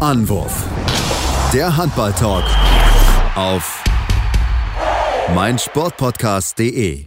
Anwurf. Der Handball-Talk auf meinsportpodcast.de.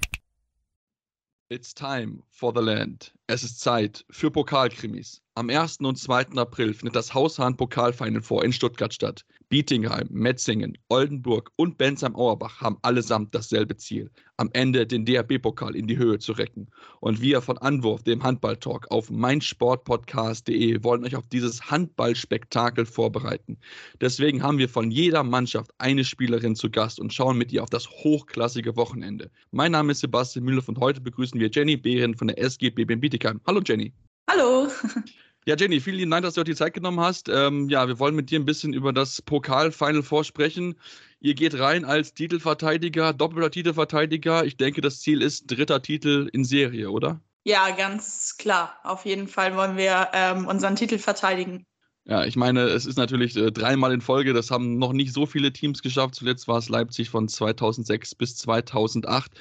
It's time for the land. Es ist Zeit für Pokalkrimis. Am 1. und 2. April findet das Haushahn-Pokalfinal vor in Stuttgart statt. Bietingheim, Metzingen, Oldenburg und Bensheim-Auerbach haben allesamt dasselbe Ziel, am Ende den DHB-Pokal in die Höhe zu recken. Und wir von Anwurf, dem Handball-Talk auf meinsportpodcast.de wollen euch auf dieses Handballspektakel vorbereiten. Deswegen haben wir von jeder Mannschaft eine Spielerin zu Gast und schauen mit ihr auf das hochklassige Wochenende. Mein Name ist Sebastian Müller und heute begrüßen wir Jenny Behren von der SGB Bietigheim. Hallo Jenny. Hallo. Ja, Jenny, vielen Dank, dass du heute die Zeit genommen hast. Ähm, ja, wir wollen mit dir ein bisschen über das Pokal-Final vorsprechen. Ihr geht rein als Titelverteidiger, doppelter Titelverteidiger. Ich denke, das Ziel ist dritter Titel in Serie, oder? Ja, ganz klar. Auf jeden Fall wollen wir ähm, unseren Titel verteidigen. Ja, ich meine, es ist natürlich äh, dreimal in Folge. Das haben noch nicht so viele Teams geschafft. Zuletzt war es Leipzig von 2006 bis 2008.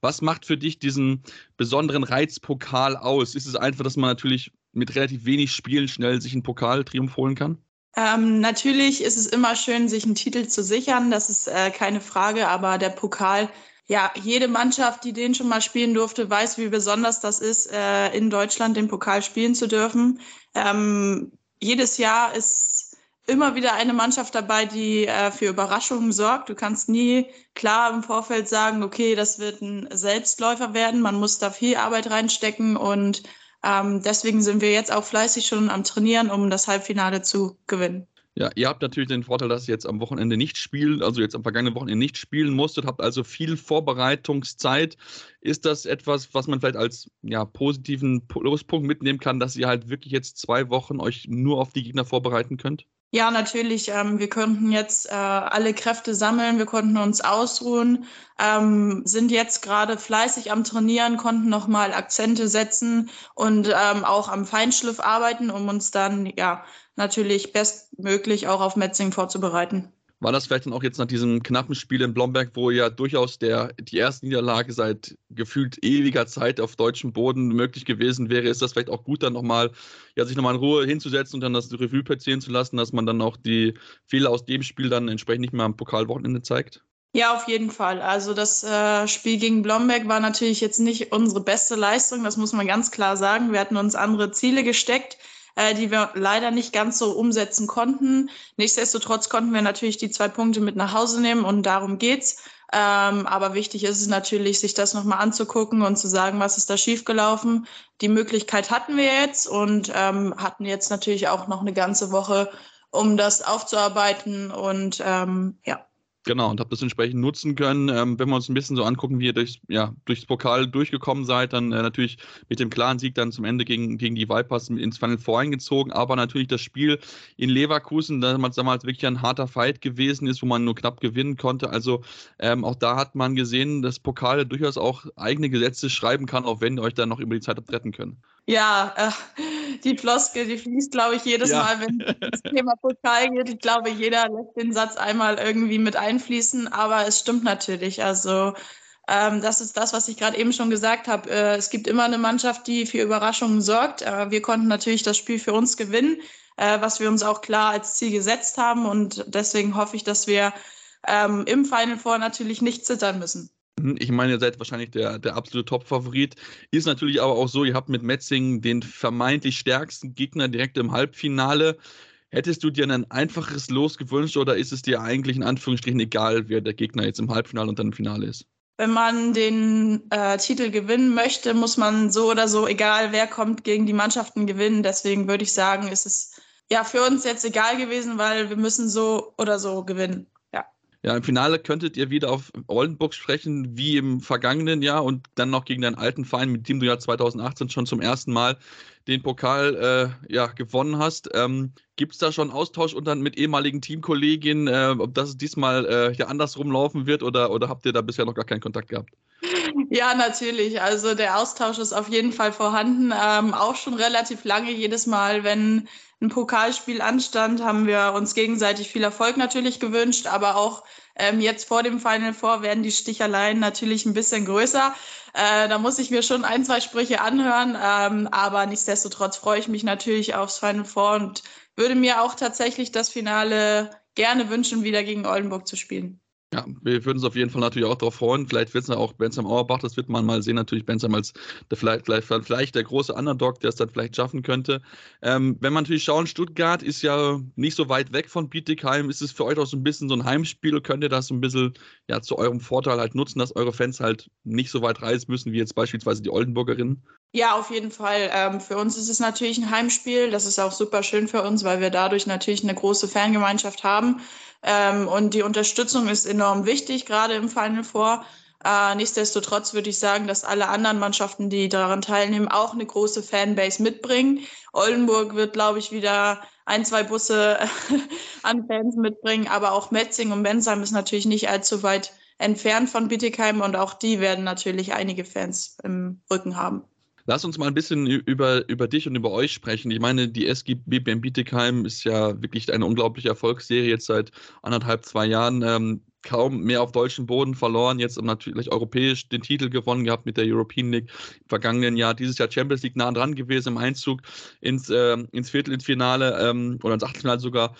Was macht für dich diesen besonderen Reizpokal aus? Ist es einfach, dass man natürlich mit relativ wenig Spielen schnell sich einen Pokaltriumph holen kann? Ähm, natürlich ist es immer schön, sich einen Titel zu sichern. Das ist äh, keine Frage. Aber der Pokal, ja, jede Mannschaft, die den schon mal spielen durfte, weiß, wie besonders das ist, äh, in Deutschland den Pokal spielen zu dürfen. Ähm, jedes Jahr ist immer wieder eine Mannschaft dabei, die äh, für Überraschungen sorgt. Du kannst nie klar im Vorfeld sagen, okay, das wird ein Selbstläufer werden. Man muss da viel Arbeit reinstecken und ähm, deswegen sind wir jetzt auch fleißig schon am Trainieren, um das Halbfinale zu gewinnen. Ja, ihr habt natürlich den Vorteil, dass ihr jetzt am Wochenende nicht spielen, also jetzt am vergangenen Wochenende nicht spielen musstet, habt also viel Vorbereitungszeit. Ist das etwas, was man vielleicht als ja, positiven Pluspunkt mitnehmen kann, dass ihr halt wirklich jetzt zwei Wochen euch nur auf die Gegner vorbereiten könnt? Ja, natürlich. Ähm, wir konnten jetzt äh, alle Kräfte sammeln, wir konnten uns ausruhen, ähm, sind jetzt gerade fleißig am Trainieren, konnten nochmal Akzente setzen und ähm, auch am Feinschliff arbeiten, um uns dann ja natürlich bestmöglich auch auf Metzing vorzubereiten. War das vielleicht dann auch jetzt nach diesem knappen Spiel in Blomberg, wo ja durchaus der, die erste Niederlage seit gefühlt ewiger Zeit auf deutschem Boden möglich gewesen wäre, ist das vielleicht auch gut, dann nochmal, ja, sich nochmal in Ruhe hinzusetzen und dann das Revue passieren zu lassen, dass man dann auch die Fehler aus dem Spiel dann entsprechend nicht mehr am Pokalwochenende zeigt? Ja, auf jeden Fall. Also das äh, Spiel gegen Blomberg war natürlich jetzt nicht unsere beste Leistung, das muss man ganz klar sagen. Wir hatten uns andere Ziele gesteckt äh, die wir leider nicht ganz so umsetzen konnten. Nichtsdestotrotz konnten wir natürlich die zwei Punkte mit nach Hause nehmen und darum geht's. Ähm, aber wichtig ist es natürlich, sich das nochmal anzugucken und zu sagen, was ist da schiefgelaufen. Die Möglichkeit hatten wir jetzt und ähm, hatten jetzt natürlich auch noch eine ganze Woche, um das aufzuarbeiten. Und ähm, ja, Genau, und habt das entsprechend nutzen können. Ähm, wenn wir uns ein bisschen so angucken, wie ihr durchs, ja, durchs Pokal durchgekommen seid, dann äh, natürlich mit dem klaren Sieg dann zum Ende gegen, gegen die Vipers ins Final voreingezogen, aber natürlich das Spiel in Leverkusen, damals, damals wirklich ein harter Fight gewesen ist, wo man nur knapp gewinnen konnte. Also ähm, auch da hat man gesehen, dass Pokal durchaus auch eigene Gesetze schreiben kann, auch wenn ihr euch dann noch über die Zeit habt retten können. Ja, äh, die Floskel, die fließt, glaube ich, jedes ja. Mal, wenn das Thema Pokal geht. Ich glaube, jeder lässt den Satz einmal irgendwie mit einfließen, aber es stimmt natürlich. Also ähm, das ist das, was ich gerade eben schon gesagt habe. Äh, es gibt immer eine Mannschaft, die für Überraschungen sorgt. Äh, wir konnten natürlich das Spiel für uns gewinnen, äh, was wir uns auch klar als Ziel gesetzt haben. Und deswegen hoffe ich, dass wir ähm, im Final Four natürlich nicht zittern müssen. Mhm, ich meine, ihr seid wahrscheinlich der, der absolute Top-Favorit. Ist natürlich aber auch so, ihr habt mit Metzing den vermeintlich stärksten Gegner direkt im Halbfinale. Hättest du dir ein einfaches Los gewünscht oder ist es dir eigentlich in Anführungsstrichen egal, wer der Gegner jetzt im Halbfinale und dann im Finale ist? Wenn man den äh, Titel gewinnen möchte, muss man so oder so, egal wer kommt, gegen die Mannschaften gewinnen. Deswegen würde ich sagen, ist es ja für uns jetzt egal gewesen, weil wir müssen so oder so gewinnen. Ja, im Finale könntet ihr wieder auf Oldenburg sprechen, wie im vergangenen Jahr und dann noch gegen deinen alten Verein, mit dem du ja 2018 schon zum ersten Mal den Pokal äh, ja, gewonnen hast. Ähm, Gibt es da schon Austausch unter, mit ehemaligen Teamkolleginnen, äh, ob das diesmal äh, ja andersrum laufen wird oder, oder habt ihr da bisher noch gar keinen Kontakt gehabt? Ja, natürlich. Also der Austausch ist auf jeden Fall vorhanden. Ähm, auch schon relativ lange. Jedes Mal, wenn ein Pokalspiel anstand, haben wir uns gegenseitig viel Erfolg natürlich gewünscht, aber auch ähm, jetzt vor dem Final Four werden die Sticheleien natürlich ein bisschen größer. Äh, da muss ich mir schon ein, zwei Sprüche anhören, ähm, aber nichtsdestotrotz freue ich mich natürlich aufs Final Four und würde mir auch tatsächlich das Finale gerne wünschen, wieder gegen Oldenburg zu spielen. Ja, wir würden uns auf jeden Fall natürlich auch darauf freuen. Vielleicht wird es auch Bensheim Auerbach, das wird man mal sehen. Natürlich Bensheim als der, vielleicht, vielleicht, vielleicht der große Underdog, der es dann vielleicht schaffen könnte. Ähm, wenn man natürlich schauen, Stuttgart ist ja nicht so weit weg von Bietigheim. Ist es für euch auch so ein bisschen so ein Heimspiel? Könnt ihr das so ein bisschen ja, zu eurem Vorteil halt nutzen, dass eure Fans halt nicht so weit reisen müssen wie jetzt beispielsweise die Oldenburgerinnen? Ja, auf jeden Fall. Ähm, für uns ist es natürlich ein Heimspiel. Das ist auch super schön für uns, weil wir dadurch natürlich eine große Fangemeinschaft haben. Ähm, und die Unterstützung ist enorm wichtig, gerade im Final Four. Äh, nichtsdestotrotz würde ich sagen, dass alle anderen Mannschaften, die daran teilnehmen, auch eine große Fanbase mitbringen. Oldenburg wird, glaube ich, wieder ein, zwei Busse an Fans mitbringen, aber auch Metzing und Bensheim ist natürlich nicht allzu weit entfernt von Bittigheim und auch die werden natürlich einige Fans im Rücken haben. Lass uns mal ein bisschen über, über dich und über euch sprechen. Ich meine, die SG BBM Bietigheim ist ja wirklich eine unglaubliche Erfolgsserie jetzt seit anderthalb, zwei Jahren. Ähm, kaum mehr auf deutschem Boden verloren, jetzt natürlich europäisch den Titel gewonnen gehabt mit der European League im vergangenen Jahr, dieses Jahr Champions League nah dran gewesen im Einzug ins, äh, ins Viertel, ins Finale ähm, oder ins Achtelfinale sogar.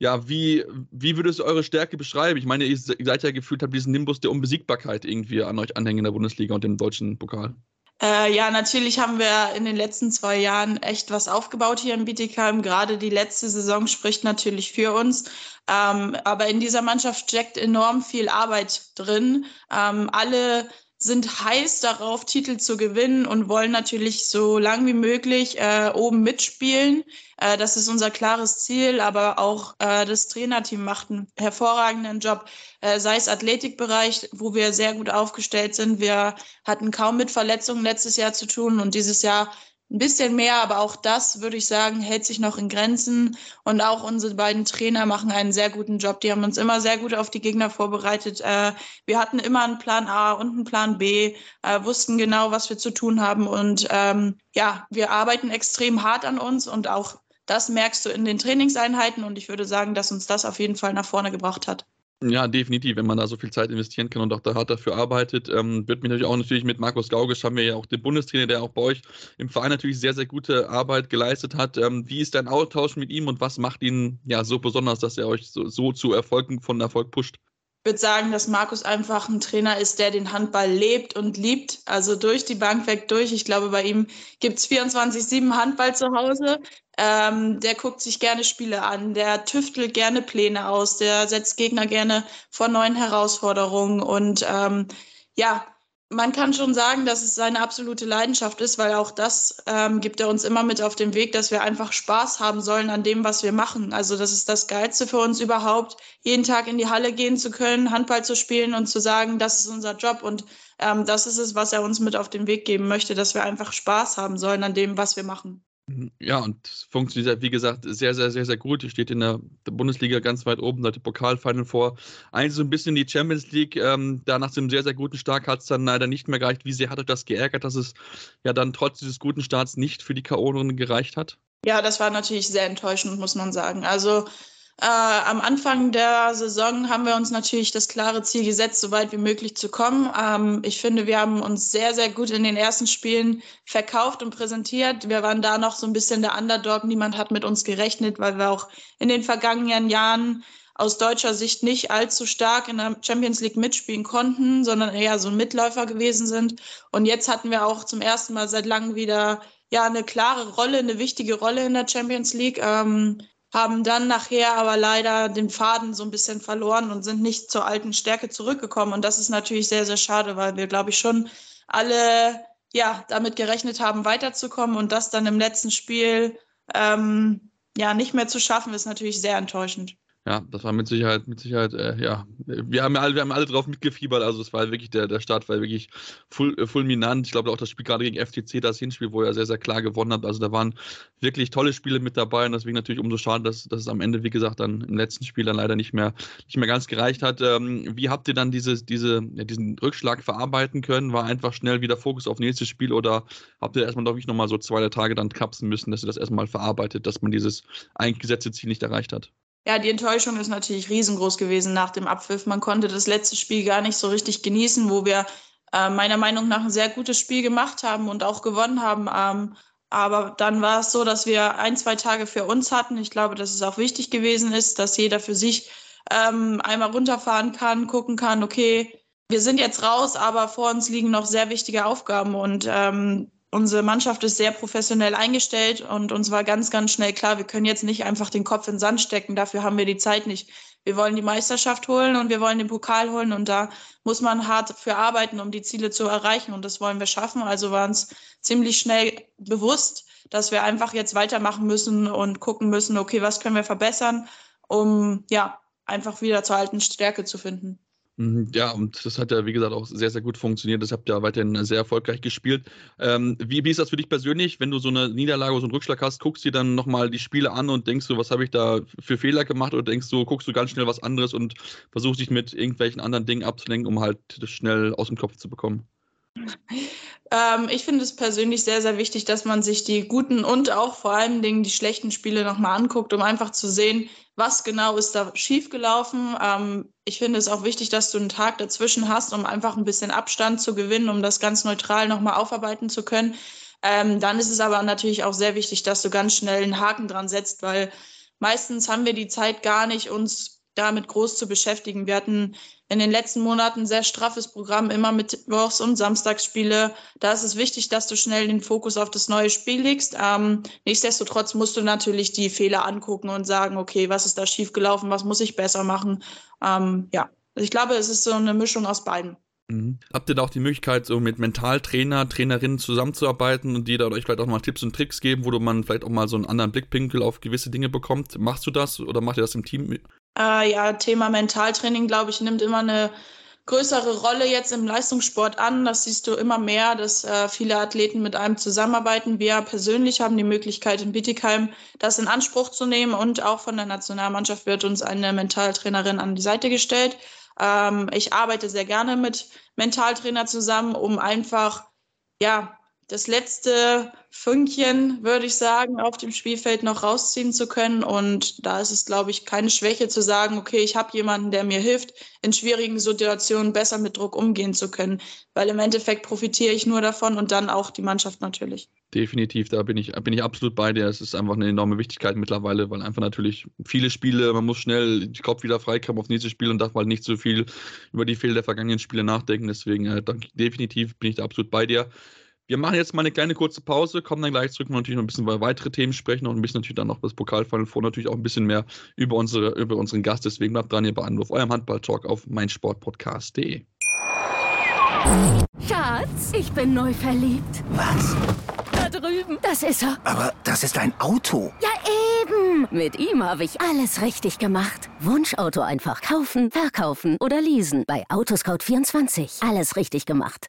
Ja, wie, wie würdest du eure Stärke beschreiben? Ich meine, ihr seid ja gefühlt, habt diesen Nimbus der Unbesiegbarkeit irgendwie an euch anhängen in der Bundesliga und im deutschen Pokal. Äh, ja, natürlich haben wir in den letzten zwei Jahren echt was aufgebaut hier in Bietigheim. Gerade die letzte Saison spricht natürlich für uns. Ähm, aber in dieser Mannschaft steckt enorm viel Arbeit drin. Ähm, alle sind heiß darauf, Titel zu gewinnen und wollen natürlich so lang wie möglich äh, oben mitspielen. Äh, das ist unser klares Ziel, aber auch äh, das Trainerteam macht einen hervorragenden Job, äh, sei es Athletikbereich, wo wir sehr gut aufgestellt sind. Wir hatten kaum mit Verletzungen letztes Jahr zu tun und dieses Jahr ein bisschen mehr, aber auch das, würde ich sagen, hält sich noch in Grenzen. Und auch unsere beiden Trainer machen einen sehr guten Job. Die haben uns immer sehr gut auf die Gegner vorbereitet. Äh, wir hatten immer einen Plan A und einen Plan B, äh, wussten genau, was wir zu tun haben. Und ähm, ja, wir arbeiten extrem hart an uns und auch das merkst du in den Trainingseinheiten. Und ich würde sagen, dass uns das auf jeden Fall nach vorne gebracht hat. Ja, definitiv, wenn man da so viel Zeit investieren kann und auch da hart dafür arbeitet. Ähm, wird mich natürlich auch natürlich mit Markus Gaugisch haben wir ja auch den Bundestrainer, der auch bei euch im Verein natürlich sehr, sehr gute Arbeit geleistet hat. Ähm, wie ist dein Austausch mit ihm und was macht ihn ja so besonders, dass er euch so, so zu Erfolgen von Erfolg pusht? Ich würde sagen, dass Markus einfach ein Trainer ist, der den Handball lebt und liebt. Also durch die Bank weg durch. Ich glaube, bei ihm gibt es 24-7 Handball zu Hause. Ähm, der guckt sich gerne Spiele an, der tüftelt gerne Pläne aus, der setzt Gegner gerne vor neuen Herausforderungen. Und ähm, ja, man kann schon sagen, dass es seine absolute Leidenschaft ist, weil auch das ähm, gibt er uns immer mit auf den Weg, dass wir einfach Spaß haben sollen an dem, was wir machen. Also das ist das Geilste für uns überhaupt, jeden Tag in die Halle gehen zu können, Handball zu spielen und zu sagen, das ist unser Job. Und ähm, das ist es, was er uns mit auf den Weg geben möchte, dass wir einfach Spaß haben sollen an dem, was wir machen. Mhm. Ja, und funktioniert, wie gesagt, sehr, sehr, sehr, sehr gut. Die steht in der, der Bundesliga ganz weit oben, seit dem Pokalfinal vor. Eigentlich so ein bisschen die Champions League. Ähm, da nach dem sehr, sehr guten Start hat es dann leider nicht mehr gereicht. Wie sehr hat euch das geärgert, dass es ja dann trotz dieses guten Starts nicht für die K.O.-Runde gereicht hat? Ja, das war natürlich sehr enttäuschend, muss man sagen. Also äh, am Anfang der Saison haben wir uns natürlich das klare Ziel gesetzt, so weit wie möglich zu kommen. Ähm, ich finde, wir haben uns sehr, sehr gut in den ersten Spielen verkauft und präsentiert. Wir waren da noch so ein bisschen der Underdog. Niemand hat mit uns gerechnet, weil wir auch in den vergangenen Jahren aus deutscher Sicht nicht allzu stark in der Champions League mitspielen konnten, sondern eher so ein Mitläufer gewesen sind. Und jetzt hatten wir auch zum ersten Mal seit langem wieder ja eine klare Rolle, eine wichtige Rolle in der Champions League. Ähm, haben dann nachher aber leider den Faden so ein bisschen verloren und sind nicht zur alten Stärke zurückgekommen. Und das ist natürlich sehr, sehr schade, weil wir, glaube ich, schon alle ja, damit gerechnet haben, weiterzukommen und das dann im letzten Spiel ähm, ja nicht mehr zu schaffen, ist natürlich sehr enttäuschend. Ja, das war mit Sicherheit, mit Sicherheit, äh, ja. Wir haben alle, wir haben alle drauf mitgefiebert. Also es war wirklich, der, der Start war wirklich full, äh, fulminant. Ich glaube auch das Spiel gerade gegen FTC, das Hinspiel, wo er sehr, sehr klar gewonnen hat. Also da waren wirklich tolle Spiele mit dabei und deswegen natürlich umso schade, dass, dass es am Ende, wie gesagt, dann im letzten Spiel dann leider nicht mehr, nicht mehr ganz gereicht hat. Ähm, wie habt ihr dann diese, diese, ja, diesen Rückschlag verarbeiten können? War einfach schnell wieder Fokus auf nächstes Spiel oder habt ihr erstmal doch wirklich nochmal so zwei, drei Tage dann kapsen müssen, dass ihr das erstmal verarbeitet, dass man dieses eigentlich gesetzte Ziel nicht erreicht hat? Ja, die Enttäuschung ist natürlich riesengroß gewesen nach dem Abpfiff. Man konnte das letzte Spiel gar nicht so richtig genießen, wo wir äh, meiner Meinung nach ein sehr gutes Spiel gemacht haben und auch gewonnen haben. Ähm, aber dann war es so, dass wir ein, zwei Tage für uns hatten. Ich glaube, dass es auch wichtig gewesen ist, dass jeder für sich ähm, einmal runterfahren kann, gucken kann, okay, wir sind jetzt raus, aber vor uns liegen noch sehr wichtige Aufgaben und ähm, unsere Mannschaft ist sehr professionell eingestellt und uns war ganz, ganz schnell klar, wir können jetzt nicht einfach den Kopf in den Sand stecken. Dafür haben wir die Zeit nicht. Wir wollen die Meisterschaft holen und wir wollen den Pokal holen und da muss man hart für arbeiten, um die Ziele zu erreichen und das wollen wir schaffen. Also war uns ziemlich schnell bewusst, dass wir einfach jetzt weitermachen müssen und gucken müssen, okay, was können wir verbessern, um ja einfach wieder zur alten Stärke zu finden. Mhm, ja, und das hat ja, wie gesagt, auch sehr, sehr gut funktioniert. Das habt ihr ja weiterhin sehr erfolgreich gespielt. Ähm, wie, wie ist das für dich persönlich, wenn du so eine Niederlage oder so einen Rückschlag hast, guckst du dir dann nochmal die Spiele an und denkst du, was habe ich da für Fehler gemacht oder denkst du, guckst du ganz schnell was anderes und versuchst dich mit irgendwelchen anderen Dingen abzulenken, um halt das schnell aus dem Kopf zu bekommen? Ähm, ich finde es persönlich sehr, sehr wichtig, dass man sich die guten und auch vor allen Dingen die schlechten Spiele nochmal anguckt, um einfach zu sehen, was genau ist da schiefgelaufen. Ähm, ich finde es auch wichtig, dass du einen Tag dazwischen hast, um einfach ein bisschen Abstand zu gewinnen, um das ganz neutral nochmal aufarbeiten zu können. Ähm, dann ist es aber natürlich auch sehr wichtig, dass du ganz schnell einen Haken dran setzt, weil meistens haben wir die Zeit gar nicht, uns damit groß zu beschäftigen. Wir hatten in den letzten Monaten sehr straffes Programm, immer mit Wochs- und Samstagsspiele. Da ist es wichtig, dass du schnell den Fokus auf das neue Spiel legst. Ähm, nichtsdestotrotz musst du natürlich die Fehler angucken und sagen, okay, was ist da schiefgelaufen, was muss ich besser machen. Ähm, ja, also ich glaube, es ist so eine Mischung aus beiden. Mhm. Habt ihr da auch die Möglichkeit, so mit Mentaltrainer, Trainerinnen zusammenzuarbeiten und die da euch vielleicht auch mal Tipps und Tricks geben, wo du man vielleicht auch mal so einen anderen Blickwinkel auf gewisse Dinge bekommt? Machst du das oder macht ihr das im Team? Äh, ja, Thema Mentaltraining, glaube ich, nimmt immer eine größere Rolle jetzt im Leistungssport an. Das siehst du immer mehr, dass äh, viele Athleten mit einem zusammenarbeiten. Wir persönlich haben die Möglichkeit in Bietigheim das in Anspruch zu nehmen und auch von der Nationalmannschaft wird uns eine Mentaltrainerin an die Seite gestellt. Ähm, ich arbeite sehr gerne mit Mentaltrainer zusammen, um einfach ja das letzte Fünkchen, würde ich sagen, auf dem Spielfeld noch rausziehen zu können. Und da ist es, glaube ich, keine Schwäche zu sagen, okay, ich habe jemanden, der mir hilft, in schwierigen Situationen besser mit Druck umgehen zu können. Weil im Endeffekt profitiere ich nur davon und dann auch die Mannschaft natürlich. Definitiv, da bin ich, bin ich absolut bei dir. Es ist einfach eine enorme Wichtigkeit mittlerweile, weil einfach natürlich viele Spiele, man muss schnell den Kopf wieder freikriegen auf nächstes Spiel und darf mal nicht so viel über die Fehler der vergangenen Spiele nachdenken. Deswegen äh, definitiv bin ich da absolut bei dir. Wir machen jetzt mal eine kleine kurze Pause, kommen dann gleich zurück und natürlich noch ein bisschen über weitere Themen sprechen und ein bisschen natürlich dann noch das Pokalfinal vor, natürlich auch ein bisschen mehr über, unsere, über unseren Gast. Deswegen bleibt dran hier bei Anruf, eurem Handball-Talk auf meinsportpodcast.de. Schatz, ich bin neu verliebt. Was? Da drüben. Das ist er. Aber das ist ein Auto. Ja, eben. Mit ihm habe ich alles richtig gemacht. Wunschauto einfach kaufen, verkaufen oder leasen. Bei Autoscout24. Alles richtig gemacht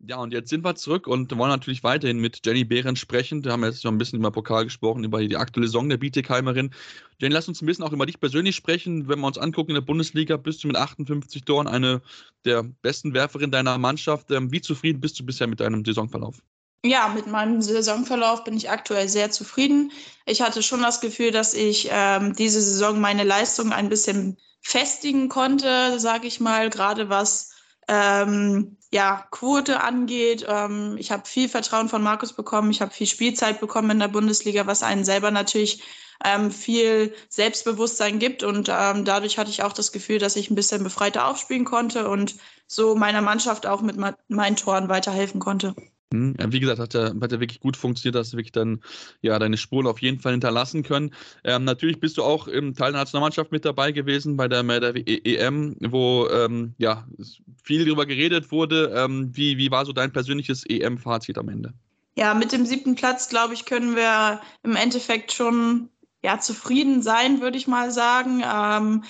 Ja, und jetzt sind wir zurück und wollen natürlich weiterhin mit Jenny Behrens sprechen. Wir haben jetzt schon ein bisschen über Pokal gesprochen, über die aktuelle Saison der Bietigheimerin. Jenny, lass uns ein bisschen auch über dich persönlich sprechen. Wenn wir uns angucken, in der Bundesliga bist du mit 58 Toren eine der besten Werferinnen deiner Mannschaft. Ähm, wie zufrieden bist du bisher mit deinem Saisonverlauf? Ja, mit meinem Saisonverlauf bin ich aktuell sehr zufrieden. Ich hatte schon das Gefühl, dass ich ähm, diese Saison meine Leistung ein bisschen festigen konnte, sage ich mal, gerade was ähm, ja, Quote angeht. Ähm, ich habe viel Vertrauen von Markus bekommen. Ich habe viel Spielzeit bekommen in der Bundesliga, was einen selber natürlich ähm, viel Selbstbewusstsein gibt. Und ähm, dadurch hatte ich auch das Gefühl, dass ich ein bisschen befreiter aufspielen konnte und so meiner Mannschaft auch mit meinen Toren weiterhelfen konnte. Hm, wie gesagt, hat ja, hat ja wirklich gut funktioniert, dass du wirklich dann ja deine Spuren auf jeden Fall hinterlassen können. Ähm, natürlich bist du auch im Teil der Nationalmannschaft mit dabei gewesen bei der, der EM, wo ähm, ja viel darüber geredet wurde. Ähm, wie, wie war so dein persönliches EM-Fazit am Ende? Ja, mit dem siebten Platz, glaube ich, können wir im Endeffekt schon ja, zufrieden sein, würde ich mal sagen. Ähm,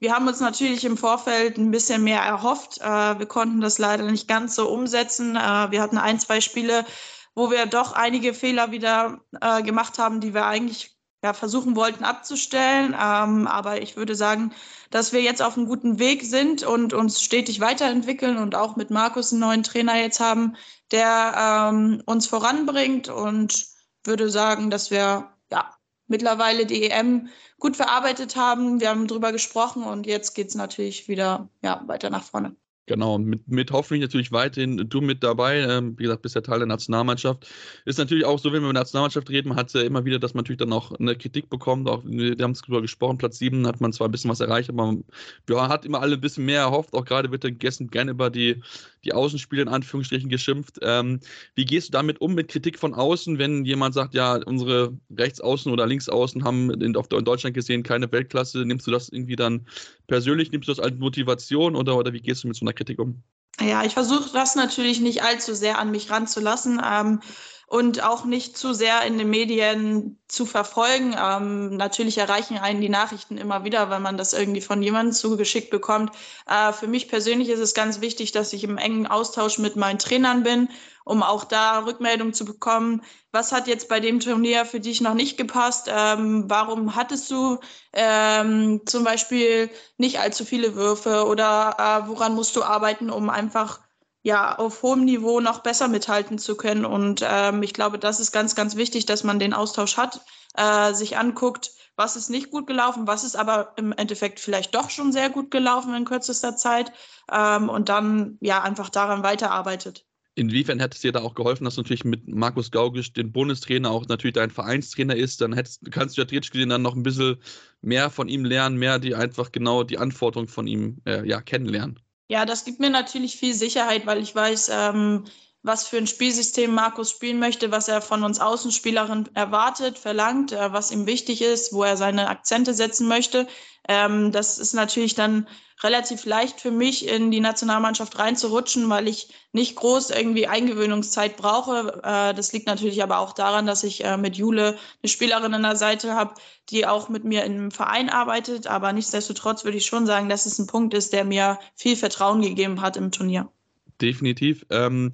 wir haben uns natürlich im Vorfeld ein bisschen mehr erhofft. Äh, wir konnten das leider nicht ganz so umsetzen. Äh, wir hatten ein, zwei Spiele, wo wir doch einige Fehler wieder äh, gemacht haben, die wir eigentlich versuchen wollten abzustellen. Ähm, aber ich würde sagen, dass wir jetzt auf einem guten Weg sind und uns stetig weiterentwickeln und auch mit Markus einen neuen Trainer jetzt haben, der ähm, uns voranbringt und würde sagen, dass wir ja mittlerweile die EM gut verarbeitet haben. Wir haben drüber gesprochen und jetzt geht es natürlich wieder ja, weiter nach vorne. Genau, mit, mit hoffentlich natürlich weiterhin du mit dabei. Ähm, wie gesagt, bist ja Teil der Nationalmannschaft. Ist natürlich auch so, wenn wir über Nationalmannschaft reden, man hat ja immer wieder, dass man natürlich dann auch eine Kritik bekommt. Auch, wir haben es darüber gesprochen, Platz 7 hat man zwar ein bisschen was erreicht, aber man ja, hat immer alle ein bisschen mehr erhofft. Auch gerade wird dann gestern gerne über die, die Außenspiele in Anführungsstrichen geschimpft. Ähm, wie gehst du damit um mit Kritik von außen, wenn jemand sagt, ja, unsere Rechtsaußen oder Linksaußen haben in, in Deutschland gesehen keine Weltklasse? Nimmst du das irgendwie dann persönlich? Nimmst du das als Motivation oder, oder wie gehst du mit so einer Kritik um? Ja, ich versuche das natürlich nicht allzu sehr an mich ranzulassen. Ähm, und auch nicht zu sehr in den Medien zu verfolgen. Ähm, natürlich erreichen einen die Nachrichten immer wieder, wenn man das irgendwie von jemandem zugeschickt bekommt. Äh, für mich persönlich ist es ganz wichtig, dass ich im engen Austausch mit meinen Trainern bin, um auch da Rückmeldung zu bekommen. Was hat jetzt bei dem Turnier für dich noch nicht gepasst? Ähm, warum hattest du ähm, zum Beispiel nicht allzu viele Würfe oder äh, woran musst du arbeiten, um einfach ja, auf hohem Niveau noch besser mithalten zu können. Und ähm, ich glaube, das ist ganz, ganz wichtig, dass man den Austausch hat, äh, sich anguckt, was ist nicht gut gelaufen, was ist aber im Endeffekt vielleicht doch schon sehr gut gelaufen in kürzester Zeit ähm, und dann ja einfach daran weiterarbeitet. Inwiefern hätte es dir da auch geholfen, dass natürlich mit Markus Gaugisch, den Bundestrainer, auch natürlich dein Vereinstrainer ist, dann hättest, kannst du ja theoretisch gesehen dann noch ein bisschen mehr von ihm lernen, mehr die einfach genau die Anforderungen von ihm äh, ja, kennenlernen. Ja, das gibt mir natürlich viel Sicherheit, weil ich weiß, ähm, was für ein Spielsystem Markus spielen möchte, was er von uns Außenspielerinnen erwartet, verlangt, äh, was ihm wichtig ist, wo er seine Akzente setzen möchte. Ähm, das ist natürlich dann relativ leicht für mich, in die Nationalmannschaft reinzurutschen, weil ich nicht groß irgendwie Eingewöhnungszeit brauche. Äh, das liegt natürlich aber auch daran, dass ich äh, mit Jule eine Spielerin an der Seite habe, die auch mit mir im Verein arbeitet. Aber nichtsdestotrotz würde ich schon sagen, dass es ein Punkt ist, der mir viel Vertrauen gegeben hat im Turnier. Definitiv. Ähm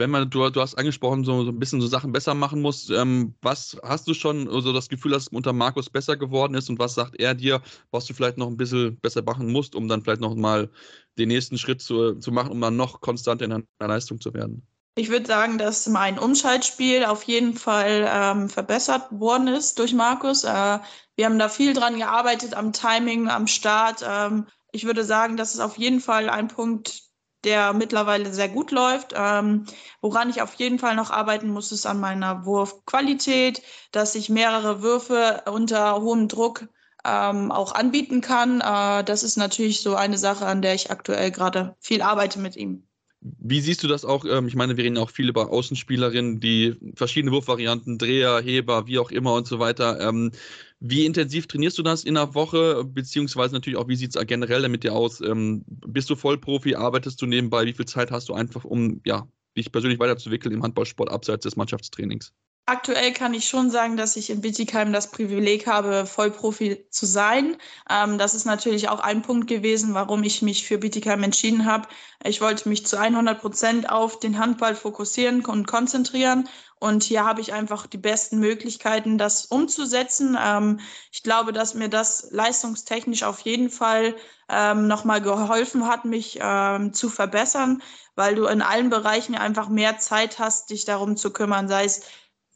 wenn man, du, du hast angesprochen, so, so ein bisschen so Sachen besser machen muss, ähm, was hast du schon so also das Gefühl, dass es unter Markus besser geworden ist und was sagt er dir, was du vielleicht noch ein bisschen besser machen musst, um dann vielleicht noch mal den nächsten Schritt zu, zu machen, um dann noch konstanter in der Leistung zu werden? Ich würde sagen, dass mein Umschaltspiel auf jeden Fall ähm, verbessert worden ist durch Markus. Äh, wir haben da viel dran gearbeitet, am Timing, am Start. Ähm, ich würde sagen, das ist auf jeden Fall ein Punkt, der mittlerweile sehr gut läuft. Ähm, woran ich auf jeden Fall noch arbeiten muss, ist an meiner Wurfqualität, dass ich mehrere Würfe unter hohem Druck ähm, auch anbieten kann. Äh, das ist natürlich so eine Sache, an der ich aktuell gerade viel arbeite mit ihm. Wie siehst du das auch? Ähm, ich meine, wir reden auch viel über Außenspielerinnen, die verschiedene Wurfvarianten, Dreher, Heber, wie auch immer und so weiter. Ähm, wie intensiv trainierst du das in der Woche? Beziehungsweise natürlich auch, wie sieht es generell damit dir aus? Ähm, bist du Vollprofi? Arbeitest du nebenbei? Wie viel Zeit hast du einfach, um ja, dich persönlich weiterzuentwickeln im Handballsport abseits des Mannschaftstrainings? Aktuell kann ich schon sagen, dass ich in Bittigheim das Privileg habe, Vollprofi zu sein. Ähm, das ist natürlich auch ein Punkt gewesen, warum ich mich für Bittigheim entschieden habe. Ich wollte mich zu 100 Prozent auf den Handball fokussieren und konzentrieren. Und hier habe ich einfach die besten Möglichkeiten, das umzusetzen. Ähm, ich glaube, dass mir das leistungstechnisch auf jeden Fall ähm, nochmal geholfen hat, mich ähm, zu verbessern, weil du in allen Bereichen einfach mehr Zeit hast, dich darum zu kümmern, sei es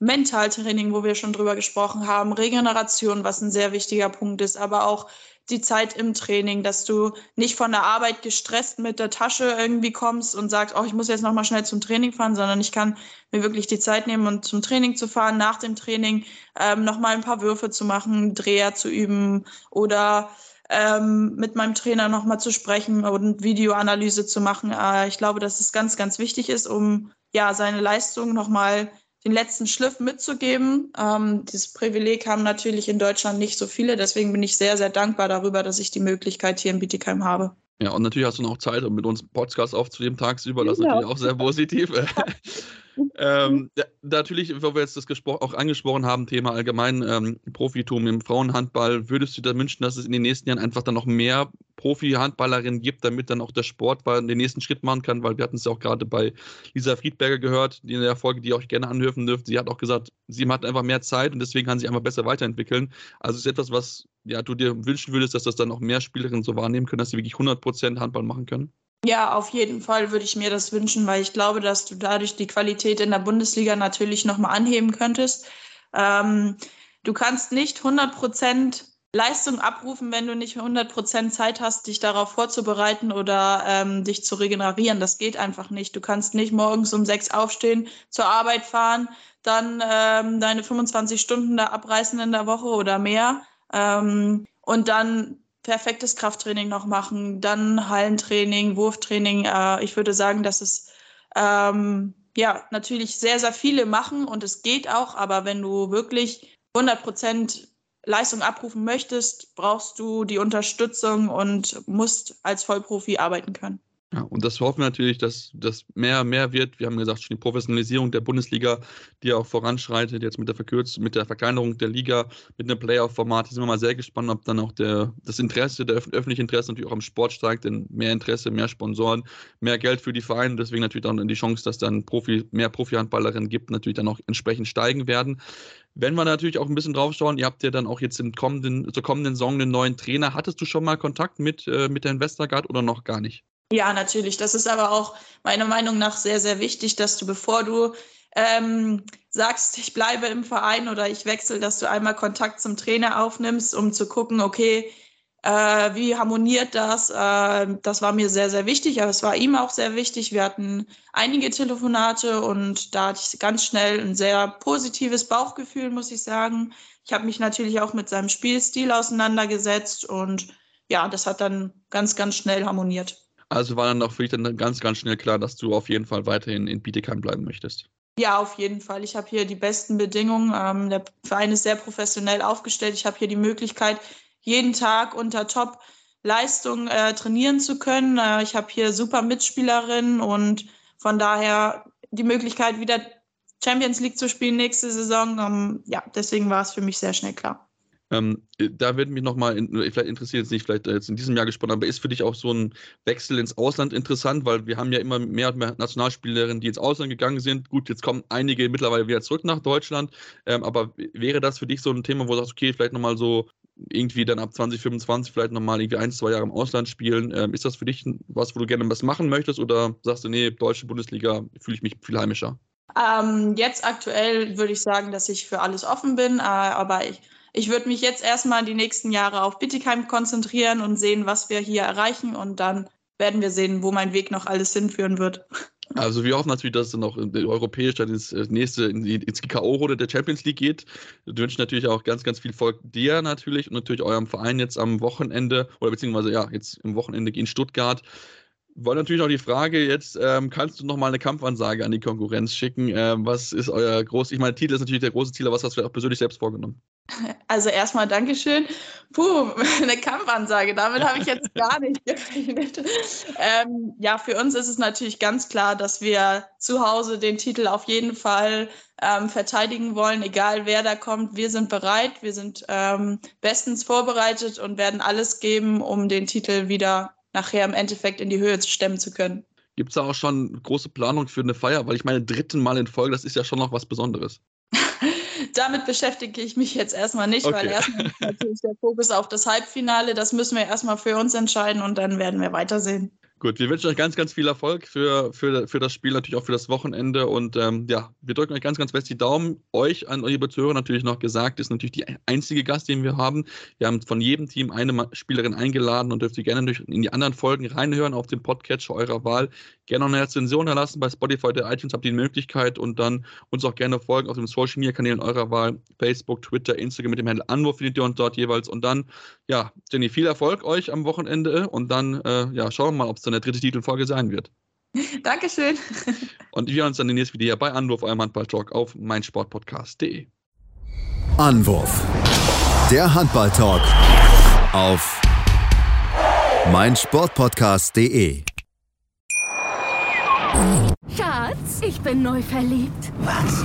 Mentaltraining, wo wir schon drüber gesprochen haben, Regeneration, was ein sehr wichtiger Punkt ist, aber auch die Zeit im Training, dass du nicht von der Arbeit gestresst mit der Tasche irgendwie kommst und sagst, oh, ich muss jetzt noch mal schnell zum Training fahren, sondern ich kann mir wirklich die Zeit nehmen und zum Training zu fahren, nach dem Training ähm, noch mal ein paar Würfe zu machen, Dreher zu üben oder ähm, mit meinem Trainer noch mal zu sprechen und Videoanalyse zu machen. Äh, ich glaube, dass es ganz, ganz wichtig ist, um ja seine Leistung noch mal den letzten Schliff mitzugeben. Ähm, dieses Privileg haben natürlich in Deutschland nicht so viele. Deswegen bin ich sehr, sehr dankbar darüber, dass ich die Möglichkeit hier in Bietigheim habe. Ja, und natürlich hast du noch Zeit, um mit uns Podcast aufzunehmen tagsüber. Das ist natürlich auch sehr positiv. ähm, ja, natürlich, wo wir jetzt das auch angesprochen haben, Thema allgemein ähm, Profitum im Frauenhandball, würdest du dir wünschen, dass es in den nächsten Jahren einfach dann noch mehr Profi-Handballerinnen gibt, damit dann auch der Sport den nächsten Schritt machen kann, weil wir hatten es ja auch gerade bei Lisa Friedberger gehört, die in der Folge, die auch gerne anhören dürfen. Sie hat auch gesagt, sie hat einfach mehr Zeit und deswegen kann sie einfach besser weiterentwickeln. Also es ist etwas, was ja, du dir wünschen würdest, dass das dann auch mehr Spielerinnen so wahrnehmen können, dass sie wirklich 100% Handball machen können? Ja, auf jeden Fall würde ich mir das wünschen, weil ich glaube, dass du dadurch die Qualität in der Bundesliga natürlich nochmal anheben könntest. Ähm, du kannst nicht 100 Prozent Leistung abrufen, wenn du nicht 100% Zeit hast, dich darauf vorzubereiten oder ähm, dich zu regenerieren. Das geht einfach nicht. Du kannst nicht morgens um sechs aufstehen, zur Arbeit fahren, dann ähm, deine 25 Stunden da abreißen in der Woche oder mehr ähm, und dann perfektes Krafttraining noch machen, dann Hallentraining, Wurftraining. Äh, ich würde sagen, dass es ähm, ja natürlich sehr, sehr viele machen und es geht auch, aber wenn du wirklich 100 Prozent Leistung abrufen möchtest, brauchst du die Unterstützung und musst als Vollprofi arbeiten können. Ja, und das hoffen wir natürlich, dass das mehr, mehr wird. Wir haben gesagt, schon die Professionalisierung der Bundesliga, die auch voranschreitet, jetzt mit der Verkürzung, mit der Verkleinerung der Liga, mit einem Playoff-Format. Da sind wir mal sehr gespannt, ob dann auch der, das Interesse, der öffentliche Interesse natürlich auch am Sport steigt, denn mehr Interesse, mehr Sponsoren, mehr Geld für die Vereine, deswegen natürlich dann die Chance, dass dann Profi, mehr Profi-Handballerinnen gibt, natürlich dann auch entsprechend steigen werden. Wenn wir natürlich auch ein bisschen drauf schauen, ihr habt ja dann auch jetzt im kommenden, zur kommenden Saison einen neuen Trainer. Hattest du schon mal Kontakt mit, äh, mit Herrn Westergaard oder noch gar nicht? Ja, natürlich. Das ist aber auch meiner Meinung nach sehr, sehr wichtig, dass du, bevor du ähm, sagst, ich bleibe im Verein oder ich wechsle, dass du einmal Kontakt zum Trainer aufnimmst, um zu gucken, okay, äh, wie harmoniert das? Äh, das war mir sehr, sehr wichtig, aber es war ihm auch sehr wichtig. Wir hatten einige Telefonate und da hatte ich ganz schnell ein sehr positives Bauchgefühl, muss ich sagen. Ich habe mich natürlich auch mit seinem Spielstil auseinandergesetzt und ja, das hat dann ganz, ganz schnell harmoniert. Also war dann auch für dich dann ganz, ganz schnell klar, dass du auf jeden Fall weiterhin in Bietigheim bleiben möchtest. Ja, auf jeden Fall. Ich habe hier die besten Bedingungen. Ähm, der Verein ist sehr professionell aufgestellt. Ich habe hier die Möglichkeit, jeden Tag unter Top-Leistung äh, trainieren zu können. Äh, ich habe hier super Mitspielerinnen und von daher die Möglichkeit, wieder Champions League zu spielen nächste Saison. Ähm, ja, deswegen war es für mich sehr schnell klar. Ähm, da würde mich nochmal, in, vielleicht interessiert es nicht, vielleicht jetzt in diesem Jahr gespannt, aber ist für dich auch so ein Wechsel ins Ausland interessant, weil wir haben ja immer mehr und mehr Nationalspielerinnen, die ins Ausland gegangen sind. Gut, jetzt kommen einige mittlerweile wieder zurück nach Deutschland, ähm, aber wäre das für dich so ein Thema, wo du sagst, okay, vielleicht nochmal so irgendwie dann ab 2025 vielleicht nochmal irgendwie ein, zwei Jahre im Ausland spielen. Ähm, ist das für dich was, wo du gerne was machen möchtest oder sagst du, nee, deutsche Bundesliga fühle ich mich viel heimischer? Ähm, jetzt aktuell würde ich sagen, dass ich für alles offen bin, äh, aber ich, ich würde mich jetzt erstmal die nächsten Jahre auf Bittigheim konzentrieren und sehen, was wir hier erreichen und dann werden wir sehen, wo mein Weg noch alles hinführen wird. Also wir hoffen natürlich, dass es dann auch europäisch dann ins äh, nächste, ins K.O.-Runde der Champions League geht. Wir wünschen natürlich auch ganz, ganz viel Volk dir natürlich und natürlich eurem Verein jetzt am Wochenende oder beziehungsweise ja, jetzt im Wochenende in Stuttgart. Wollen natürlich auch die Frage jetzt, ähm, kannst du noch mal eine Kampfansage an die Konkurrenz schicken? Ähm, was ist euer großes, ich meine, Titel ist natürlich der große Ziel, aber was hast du auch persönlich selbst vorgenommen? Also erstmal Dankeschön. Puh, eine Kampfansage, damit habe ich jetzt gar nicht gerechnet. Ähm, ja, für uns ist es natürlich ganz klar, dass wir zu Hause den Titel auf jeden Fall ähm, verteidigen wollen, egal wer da kommt. Wir sind bereit, wir sind ähm, bestens vorbereitet und werden alles geben, um den Titel wieder nachher im Endeffekt in die Höhe stemmen zu können. Gibt es da auch schon große Planung für eine Feier? Weil ich meine, dritten Mal in Folge, das ist ja schon noch was Besonderes. Damit beschäftige ich mich jetzt erstmal nicht, okay. weil erstmal ist natürlich der Fokus auf das Halbfinale. Das müssen wir erstmal für uns entscheiden und dann werden wir weitersehen. Gut, wir wünschen euch ganz, ganz viel Erfolg für, für, für das Spiel, natürlich auch für das Wochenende. Und ähm, ja, wir drücken euch ganz, ganz fest die Daumen. Euch an eure Zuhörer natürlich noch gesagt, ist natürlich die einzige Gast, den wir haben. Wir haben von jedem Team eine Spielerin eingeladen und dürft ihr gerne in die anderen Folgen reinhören auf dem Podcatcher eurer Wahl. Gerne noch eine Rezension erlassen bei Spotify oder iTunes, habt ihr die Möglichkeit und dann uns auch gerne folgen auf den Social Media Kanälen eurer Wahl. Facebook, Twitter, Instagram mit dem Handel Anwurf findet ihr uns dort jeweils. Und dann, ja, Jenny, viel Erfolg euch am Wochenende und dann, äh, ja, schauen wir mal, ob es dann der dritte Titelfolge sein wird. Dankeschön. Und wir hören uns dann demnächst wieder hier bei Anwurf, eurem Handball-Talk auf meinsportpodcast.de. Anwurf. Der Handball-Talk auf meinsportpodcast.de. Schatz, ich bin neu verliebt. Was?